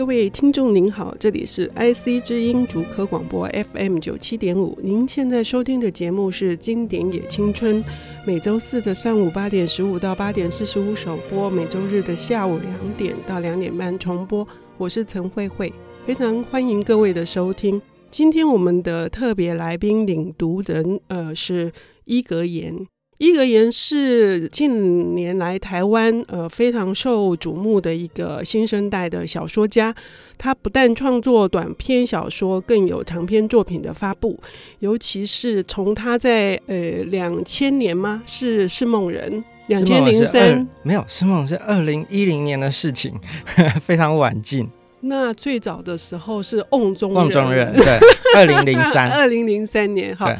各位听众您好，这里是 IC 之音竹科广播 FM 九七点五，您现在收听的节目是《经典也青春》，每周四的上午八点十五到八点四十五首播，每周日的下午两点到两点半重播。我是陈慧慧，非常欢迎各位的收听。今天我们的特别来宾领读人，呃，是伊格言。伊格言是近年来台湾呃非常受瞩目的一个新生代的小说家。他不但创作短篇小说，更有长篇作品的发布。尤其是从他在呃两千年吗？是是梦人两千零三没有是梦是二零一零年的事情，非常晚近。那最早的时候是瓮中瓮中人，对，二零零三二零零三年哈。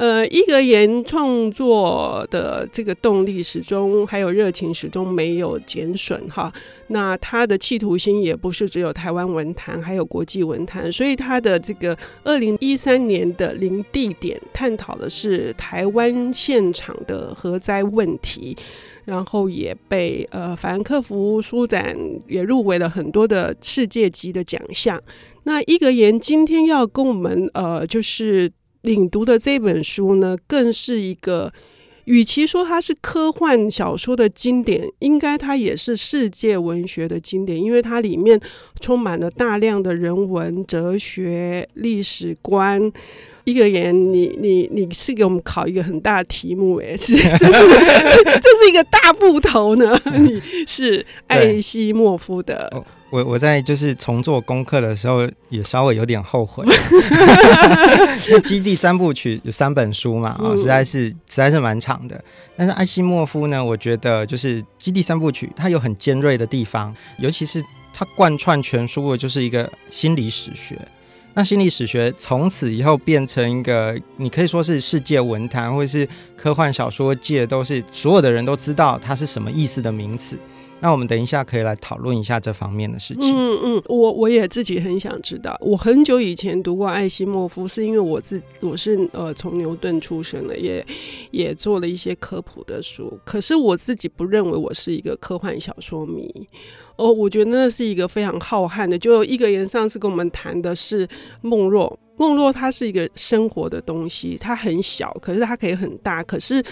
呃，伊格言创作的这个动力始终还有热情始终没有减损哈。那他的企图心也不是只有台湾文坛，还有国际文坛。所以他的这个二零一三年的零地点探讨的是台湾现场的核灾问题，然后也被呃法兰克福书展也入围了很多的世界级的奖项。那伊格言今天要跟我们呃就是。领读的这本书呢，更是一个，与其说它是科幻小说的经典，应该它也是世界文学的经典，因为它里面充满了大量的人文、哲学、历史观。一个人，你你你是给我们考一个很大的题目，哎，是 这是这是 个大部头呢？你是艾希莫夫的。我我在就是重做功课的时候，也稍微有点后悔。因为基地三部曲有三本书嘛，啊、哦，实在是实在是蛮长的。但是艾希莫夫呢，我觉得就是基地三部曲，它有很尖锐的地方，尤其是它贯穿全书的就是一个心理史学。那心理史学从此以后变成一个，你可以说是世界文坛或者是科幻小说界都是所有的人都知道它是什么意思的名词。那我们等一下可以来讨论一下这方面的事情。嗯嗯，我我也自己很想知道。我很久以前读过艾西莫夫，是因为我自我是呃从牛顿出生的，也也做了一些科普的书。可是我自己不认为我是一个科幻小说迷。哦，我觉得那是一个非常浩瀚的。就一格言上次跟我们谈的是梦若，梦若它是一个生活的东西，它很小，可是它可以很大。可是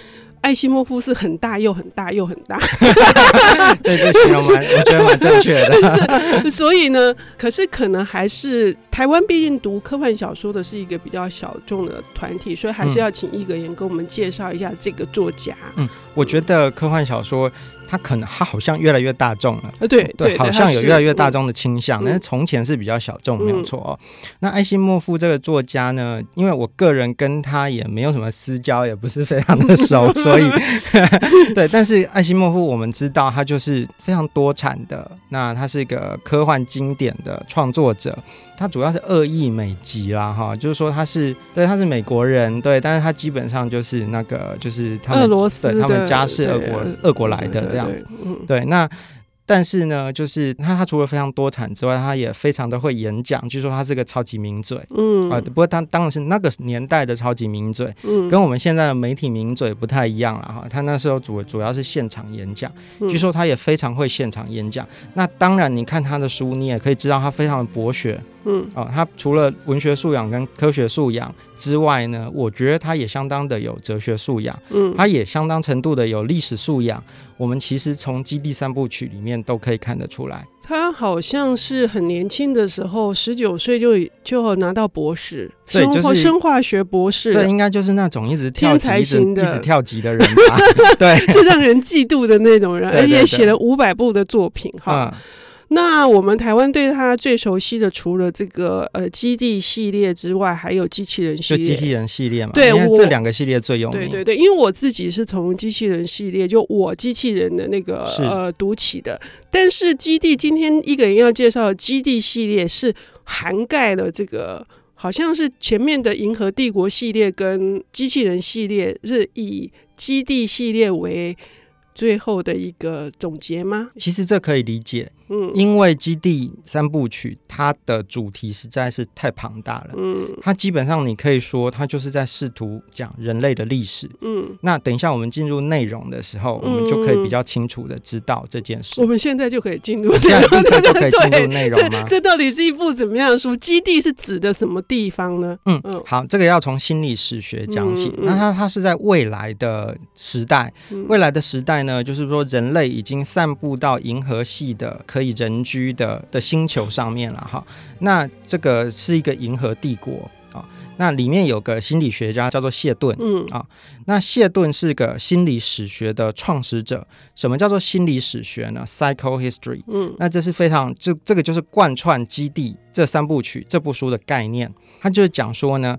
艾西莫夫是很大又很大又很大，对，这形容蛮，我觉得蛮正确的。所以呢，可是可能还是台湾，毕竟读科幻小说的是一个比较小众的团体，所以还是要请一格言跟我们介绍一下这个作家。嗯，我觉得科幻小说。他可能他好像越来越大众了，呃，对对，好像有越来越大众的倾向，但是从前是比较小众，没有错哦。那艾西莫夫这个作家呢，因为我个人跟他也没有什么私交，也不是非常的熟，所以 对。但是艾西莫夫我们知道他就是非常多产的，那他是一个科幻经典的创作者。他主要是恶意美籍啦，哈，就是说他是对，他是美国人，对，但是他基本上就是那个就是他们俄罗斯，对，他们家是俄国俄国来的这样子，对，那。但是呢，就是他，他除了非常多产之外，他也非常的会演讲。据说他是个超级名嘴，嗯啊，不过他当然是那个年代的超级名嘴，嗯，跟我们现在的媒体名嘴不太一样了哈。他那时候主主要是现场演讲，据说他也非常会现场演讲。那当然，你看他的书，你也可以知道他非常的博学，嗯哦，他除了文学素养跟科学素养之外呢，我觉得他也相当的有哲学素养，嗯，他也相当程度的有历史素养。我们其实从《基地三部曲》里面都可以看得出来，他好像是很年轻的时候，十九岁就就拿到博士，对，就是生化学博士，对，应该就是那种一直跳级的、一直跳级的人吧，对，是让人嫉妒的那种人，而且写了五百部的作品，哈。嗯那我们台湾对他最熟悉的，除了这个呃基地系列之外，还有机器人系列。就机器人系列嘛，对，因为这两个系列最有名。对对对，因为我自己是从机器人系列，就我机器人的那个呃读起的。但是基地今天一个人要介绍基地系列是涵盖了这个，好像是前面的银河帝国系列跟机器人系列是以基地系列为最后的一个总结吗？其实这可以理解。嗯，因为《基地三部曲》它的主题实在是太庞大了。嗯，它基本上你可以说，它就是在试图讲人类的历史。嗯，那等一下我们进入内容的时候，我们就可以比较清楚的知道这件事。我们现在就可以进入，现在立刻就可以进入内容吗？这这到底是一部怎么样的书？基地是指的什么地方呢？嗯嗯，好，这个要从心理史学讲起。那它它是在未来的时代，未来的时代呢，就是说人类已经散布到银河系的可以人居的的星球上面了哈。那这个是一个银河帝国啊。那里面有个心理学家叫做谢顿，嗯啊。那谢顿是个心理史学的创始者。什么叫做心理史学呢？Psychohistory。嗯，那这是非常就这个就是贯穿《基地》这三部曲这部书的概念。它就是讲说呢，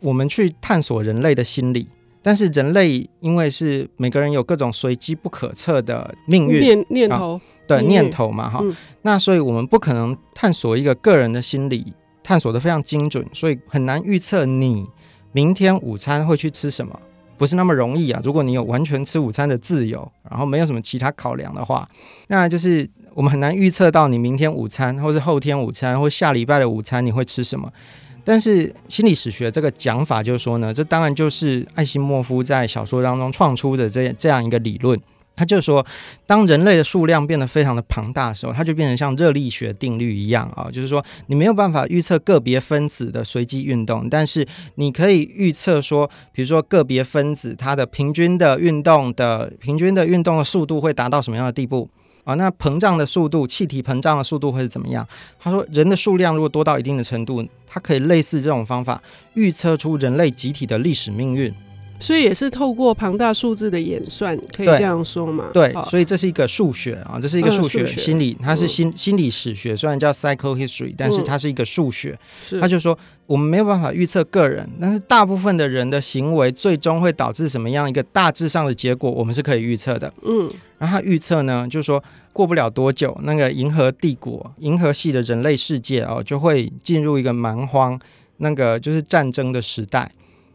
我们去探索人类的心理。但是人类因为是每个人有各种随机不可测的命运。念念头，对念，念头嘛哈，嗯、那所以我们不可能探索一个个人的心理，探索的非常精准，所以很难预测你明天午餐会去吃什么，不是那么容易啊。如果你有完全吃午餐的自由，然后没有什么其他考量的话，那就是我们很难预测到你明天午餐，或是后天午餐，或下礼拜的午餐你会吃什么。但是心理史学这个讲法就是说呢，这当然就是艾希莫夫在小说当中创出的这这样一个理论。他就是说，当人类的数量变得非常的庞大的时候，它就变成像热力学定律一样啊，就是说你没有办法预测个别分子的随机运动，但是你可以预测说，比如说个别分子它的平均的运动的平均的运动的速度会达到什么样的地步。啊，那膨胀的速度，气体膨胀的速度会是怎么样？他说，人的数量如果多到一定的程度，它可以类似这种方法预测出人类集体的历史命运。所以也是透过庞大数字的演算，可以这样说嘛？对，所以这是一个数学啊，这是一个数学心理，它是心心理史学，虽然叫 psychohistory，但是它是一个数学。他就说，我们没有办法预测个人，但是大部分的人的行为最终会导致什么样一个大致上的结果，我们是可以预测的。嗯，然后他预测呢，就是说过不了多久，那个银河帝国、银河系的人类世界哦，就会进入一个蛮荒，那个就是战争的时代。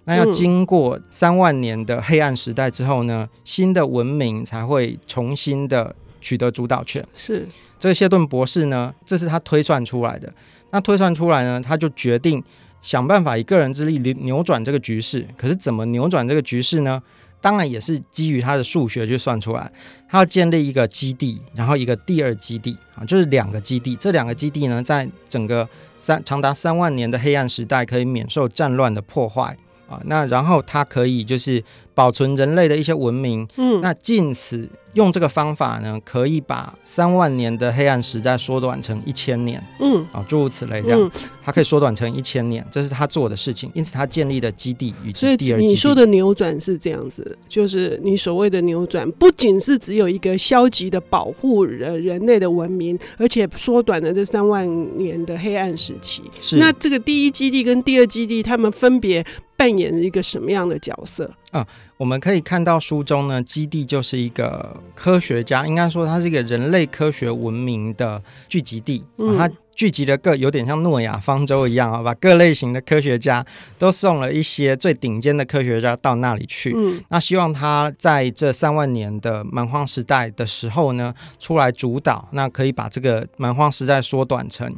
那要经过三万年的黑暗时代之后呢，新的文明才会重新的取得主导权。是这个谢顿博士呢，这是他推算出来的。那推算出来呢，他就决定想办法以个人之力扭转这个局势。可是怎么扭转这个局势呢？当然也是基于他的数学去算出来。他要建立一个基地，然后一个第二基地啊，就是两个基地。这两个基地呢，在整个三长达三万年的黑暗时代，可以免受战乱的破坏。啊，那然后它可以就是保存人类的一些文明，嗯，那近此。用这个方法呢，可以把三万年的黑暗时代缩短成一千年。嗯，啊，诸如此类，这样，它可以缩短成一千年，这是他做的事情。因此，他建立的基地与第二基地。所以你说的扭转是这样子，就是你所谓的扭转，不仅是只有一个消极的保护人人类的文明，而且缩短了这三万年的黑暗时期。是。那这个第一基地跟第二基地，他们分别扮演一个什么样的角色？啊，我们可以看到书中呢，基地就是一个科学家，应该说它是一个人类科学文明的聚集地。嗯，它聚集了各有点像诺亚方舟一样啊，把各类型的科学家都送了一些最顶尖的科学家到那里去。嗯，那希望他在这三万年的蛮荒时代的时候呢，出来主导，那可以把这个蛮荒时代缩短成。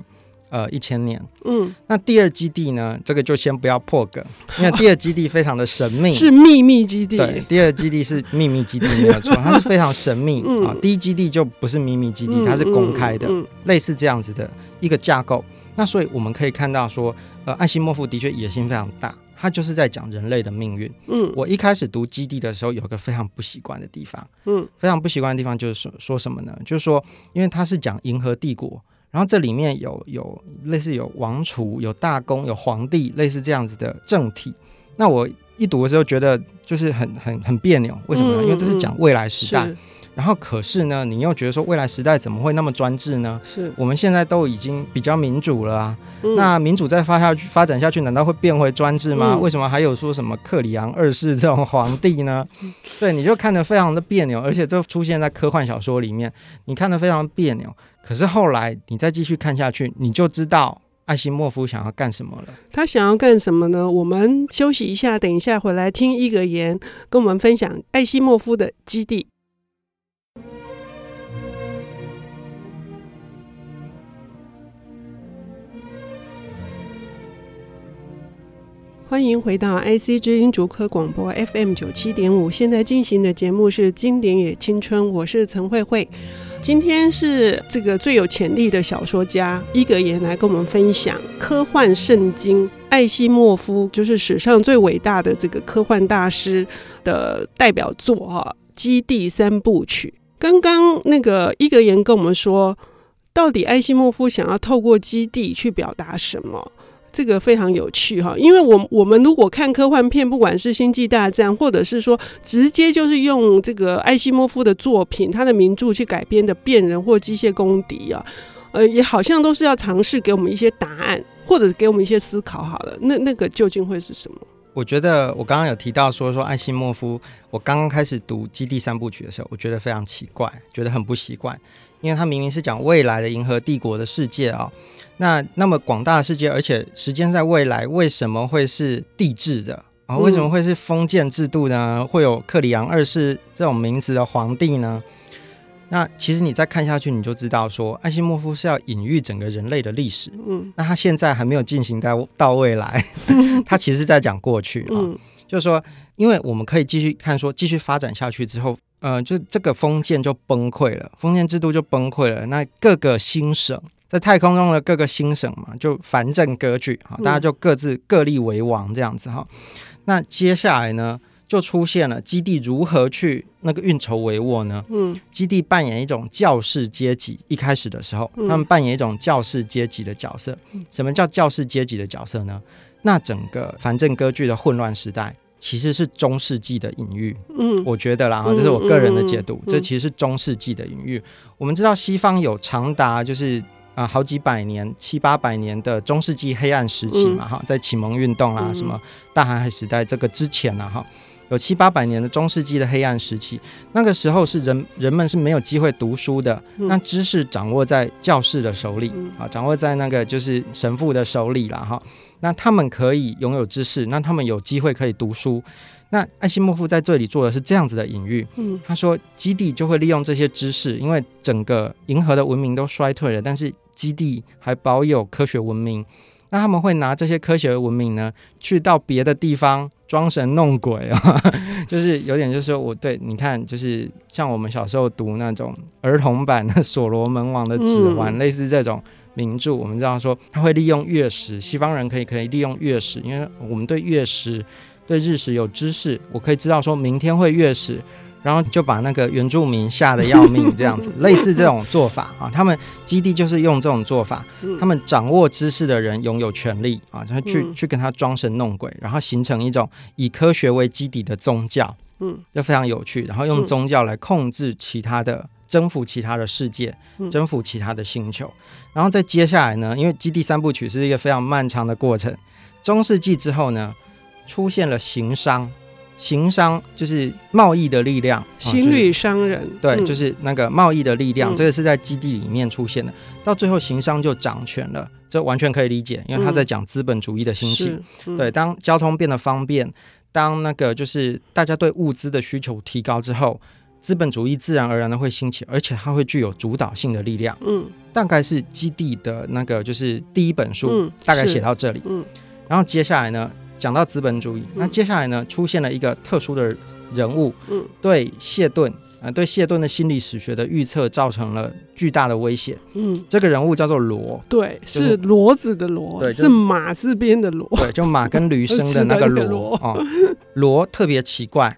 呃，一千年。嗯，那第二基地呢？这个就先不要破梗，因为第二基地非常的神秘，是秘密基地。对，第二基地是秘密基地，没有错，它是非常神秘 啊。第一基地就不是秘密基地，它是公开的，嗯嗯嗯、类似这样子的一个架构。那所以我们可以看到说，呃，艾希莫夫的确野心非常大，他就是在讲人类的命运。嗯，我一开始读基地的时候，有个非常不习惯的地方，嗯，非常不习惯的地方就是说说什么呢？就是说，因为他是讲银河帝国。然后这里面有有类似有王储、有大公、有皇帝，类似这样子的政体。那我一读的时候觉得就是很很很别扭，为什么呢？因为这是讲未来时代。然后可是呢，你又觉得说未来时代怎么会那么专制呢？是我们现在都已经比较民主了啊。那民主再发下去、发展下去，难道会变回专制吗？为什么还有说什么克里昂二世这种皇帝呢？对，你就看得非常的别扭，而且这出现在科幻小说里面，你看得非常别扭。可是后来你再继续看下去，你就知道艾西莫夫想要干什么了。他想要干什么呢？我们休息一下，等一下回来听一格言跟我们分享艾西莫夫的基地。欢迎回到 IC 之音竹科广播 FM 九七点五，现在进行的节目是《经典也青春》，我是陈慧慧。今天是这个最有潜力的小说家伊格言来跟我们分享科幻圣经艾西莫夫，就是史上最伟大的这个科幻大师的代表作哈，《基地三部曲》。刚刚那个伊格言跟我们说，到底艾西莫夫想要透过基地去表达什么？这个非常有趣哈，因为我我们如果看科幻片，不管是《星际大战》，或者是说直接就是用这个艾西莫夫的作品、他的名著去改编的《变人》或《机械公敌》啊，呃，也好像都是要尝试给我们一些答案，或者给我们一些思考。好了，那那个究竟会是什么？我觉得我刚刚有提到说说艾西莫夫，我刚刚开始读《基地三部曲》的时候，我觉得非常奇怪，觉得很不习惯，因为他明明是讲未来的银河帝国的世界啊。那那么广大的世界，而且时间在未来，为什么会是帝制的啊？为什么会是封建制度呢？会有克里昂二世这种名字的皇帝呢？那其实你再看下去，你就知道说，艾西莫夫是要隐喻整个人类的历史。嗯，那他现在还没有进行到到未来，他其实是在讲过去啊。嗯，就是说，因为我们可以继续看说，继续发展下去之后，呃，就这个封建就崩溃了，封建制度就崩溃了。那各个新省。在太空中的各个新省嘛，就藩镇割据，哈，大家就各自各立为王这样子哈。那接下来呢，就出现了基地如何去那个运筹帷幄呢？嗯，基地扮演一种教士阶级，一开始的时候，他们扮演一种教士阶级的角色。什么叫教士阶级的角色呢？那整个藩镇割据的混乱时代，其实是中世纪的隐喻。嗯，我觉得啦，哈，这是我个人的解读，这其实是中世纪的隐喻。我们知道西方有长达就是。啊，好几百年、七八百年的中世纪黑暗时期嘛，哈、嗯，在启蒙运动啦、啊、什么大航海时代这个之前呢、啊，哈，有七八百年的中世纪的黑暗时期。那个时候是人人们是没有机会读书的，嗯、那知识掌握在教士的手里啊，掌握在那个就是神父的手里了，哈。那他们可以拥有知识，那他们有机会可以读书。那艾西莫夫在这里做的是这样子的隐喻，嗯，他说基地就会利用这些知识，因为整个银河的文明都衰退了，但是基地还保有科学文明，那他们会拿这些科学文明呢，去到别的地方装神弄鬼啊，就是有点就是我对你看，就是像我们小时候读那种儿童版的《所罗门王的指环》，类似这种名著，我们知道说他会利用月食，西方人可以可以利用月食，因为我们对月食、对日食有知识，我可以知道说明天会月食。然后就把那个原住民吓得要命，这样子，类似这种做法啊，他们基地就是用这种做法，他们掌握知识的人拥有权利啊，然后去去跟他装神弄鬼，然后形成一种以科学为基底的宗教，嗯，就非常有趣，然后用宗教来控制其他的，征服其他的世界，征服其他的星球，然后再接下来呢，因为基地三部曲是一个非常漫长的过程，中世纪之后呢，出现了行商。行商就是贸易的力量，行旅商人，对，就是那个贸易的力量，这个是在基地里面出现的。到最后，行商就掌权了，这完全可以理解，因为他在讲资本主义的兴起。对，当交通变得方便，当那个就是大家对物资的需求提高之后，资本主义自然而然的会兴起，而且它会具有主导性的力量。嗯，大概是基地的那个就是第一本书，大概写到这里。嗯，然后接下来呢？讲到资本主义，那接下来呢，出现了一个特殊的人物，嗯，对谢顿，呃，对谢顿的心理史学的预测造成了巨大的威胁，嗯，这个人物叫做罗，对，是骡子的骡，对，是马字边的骡，对，就马跟驴生的那个 骡啊，罗特别奇怪，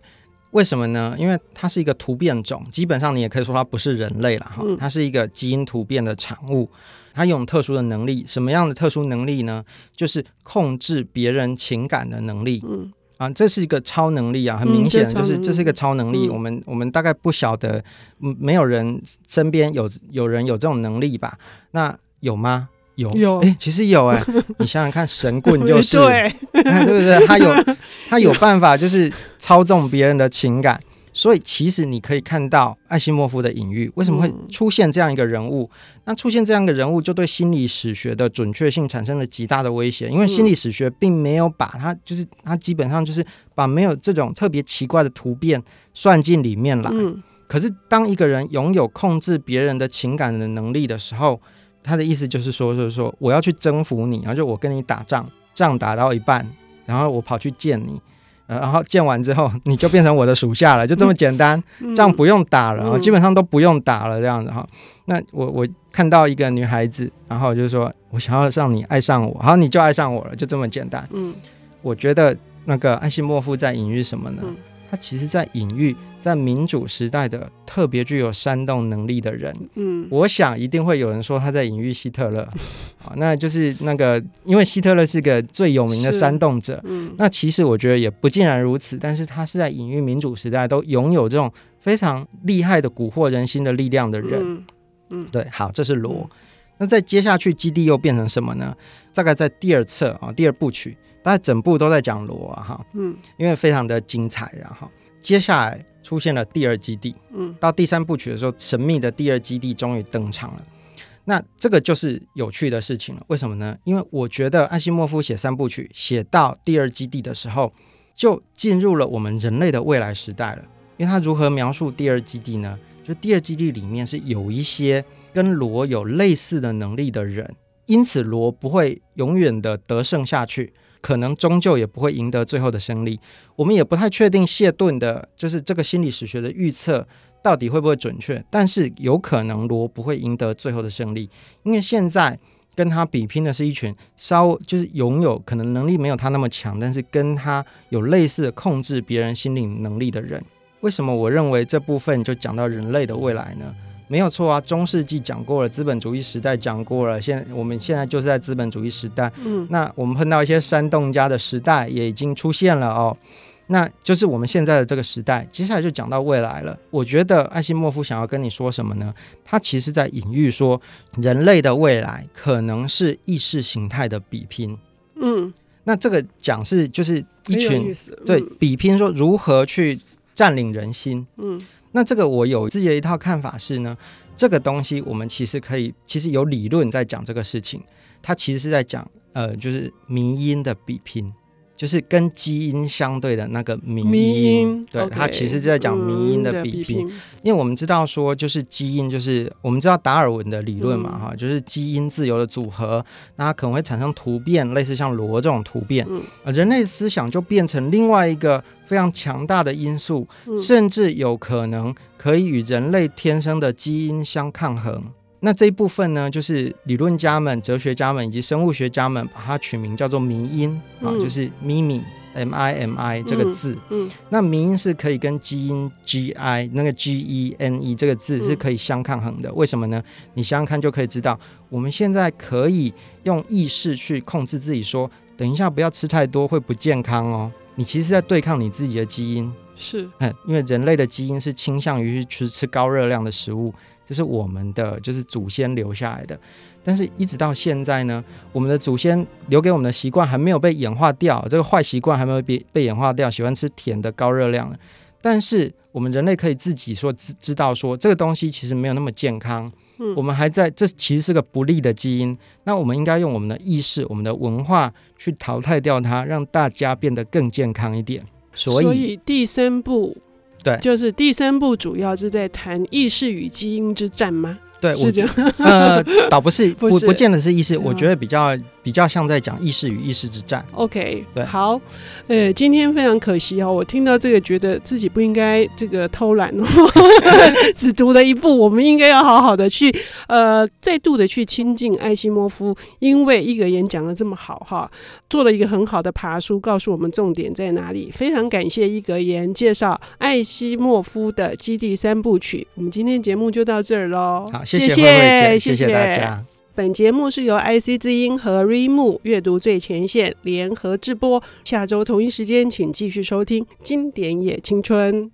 为什么呢？因为它是一个突变种，基本上你也可以说它不是人类了哈，它是一个基因突变的产物。他有特殊的能力，什么样的特殊能力呢？就是控制别人情感的能力。嗯啊，这是一个超能力啊，很明显就是这是一个超能力。嗯、我们我们大概不晓得，没有人身边有有人有这种能力吧？那有吗？有有，哎，其实有哎、欸，你想想看，神棍就是 对，对不对？他有他有办法，就是操纵别人的情感。所以，其实你可以看到艾西莫夫的隐喻，为什么会出现这样一个人物？嗯、那出现这样一个人物，就对心理史学的准确性产生了极大的威胁。因为心理史学并没有把它，就是它基本上就是把没有这种特别奇怪的突变算进里面来。嗯、可是，当一个人拥有控制别人的情感的能力的时候，他的意思就是说，就是说我要去征服你，然后就我跟你打仗，仗打到一半。然后我跑去见你。然后见完之后，你就变成我的属下了，就这么简单，这样不用打了，基本上都不用打了这样子哈。那我我看到一个女孩子，然后就是说我想要让你爱上我，然后你就爱上我了，就这么简单。嗯，我觉得那个艾西莫夫在隐喻什么呢？他其实在隐喻。在民主时代的特别具有煽动能力的人，嗯，我想一定会有人说他在隐喻希特勒，啊，那就是那个，因为希特勒是个最有名的煽动者，嗯，那其实我觉得也不尽然如此，但是他是在隐喻民主时代都拥有这种非常厉害的蛊惑人心的力量的人，嗯，嗯。对，好，这是罗，嗯，那在接下去基地又变成什么呢？大概在第二册啊，第二部曲，大概整部都在讲罗啊，哈，嗯，因为非常的精彩，然后接下来。出现了第二基地，嗯，到第三部曲的时候，神秘的第二基地终于登场了。那这个就是有趣的事情了。为什么呢？因为我觉得艾西莫夫写三部曲，写到第二基地的时候，就进入了我们人类的未来时代了。因为他如何描述第二基地呢？就第二基地里面是有一些跟罗有类似的能力的人，因此罗不会永远的得胜下去。可能终究也不会赢得最后的胜利。我们也不太确定谢顿的，就是这个心理史学的预测到底会不会准确。但是有可能罗不会赢得最后的胜利，因为现在跟他比拼的是一群稍就是拥有可能能力没有他那么强，但是跟他有类似的控制别人心理能力的人。为什么我认为这部分就讲到人类的未来呢？没有错啊，中世纪讲过了，资本主义时代讲过了，现我们现在就是在资本主义时代。嗯，那我们碰到一些煽动家的时代也已经出现了哦，那就是我们现在的这个时代。接下来就讲到未来了。我觉得艾西莫夫想要跟你说什么呢？他其实在隐喻说，人类的未来可能是意识形态的比拼。嗯，那这个讲是就是一群、嗯、对比拼，说如何去占领人心。嗯。那这个我有自己的一套看法是呢，这个东西我们其实可以，其实有理论在讲这个事情，它其实是在讲呃，就是迷音的比拼。就是跟基因相对的那个迷因，迷因对，它其实就在讲迷因的比拼。嗯、因为我们知道说，就是基因，就是我们知道达尔文的理论嘛，哈、嗯，就是基因自由的组合，那它可能会产生突变，类似像螺这种突变，嗯、人类思想就变成另外一个非常强大的因素，嗯、甚至有可能可以与人类天生的基因相抗衡。那这一部分呢，就是理论家们、哲学家们以及生物学家们把它取名叫做迷因啊，就是咪咪 M I M I 这个字。嗯，嗯那迷因是可以跟基因 G I 那个 G E N E 这个字是可以相抗衡的。嗯、为什么呢？你想想看就可以知道，我们现在可以用意识去控制自己说，说等一下不要吃太多，会不健康哦。你其实在对抗你自己的基因，是，嗯，因为人类的基因是倾向于去吃吃高热量的食物。这是我们的，就是祖先留下来的，但是一直到现在呢，我们的祖先留给我们的习惯还没有被演化掉，这个坏习惯还没有被被演化掉，喜欢吃甜的高热量的。但是我们人类可以自己说知知道说这个东西其实没有那么健康，嗯，我们还在这其实是个不利的基因，那我们应该用我们的意识、我们的文化去淘汰掉它，让大家变得更健康一点。所以，所以第三步。对，就是第三部主要是在谈意识与基因之战吗？对，是这样。呃，倒不是，不不见得是意识，我觉得比较比较像在讲意识与意识之战。OK，对，好，呃，今天非常可惜哦，我听到这个觉得自己不应该这个偷懒哦，只读了一部，我们应该要好好的去呃再度的去亲近艾西莫夫，因为一格言讲的这么好哈，做了一个很好的爬书，告诉我们重点在哪里。非常感谢一格言介绍艾西莫夫的基地三部曲，我们今天节目就到这儿喽。好。谢谢，谢谢，谢谢大家。本节目是由 IC 之音和 reamu 阅读最前线联合制播。下周同一时间，请继续收听《经典也青春》。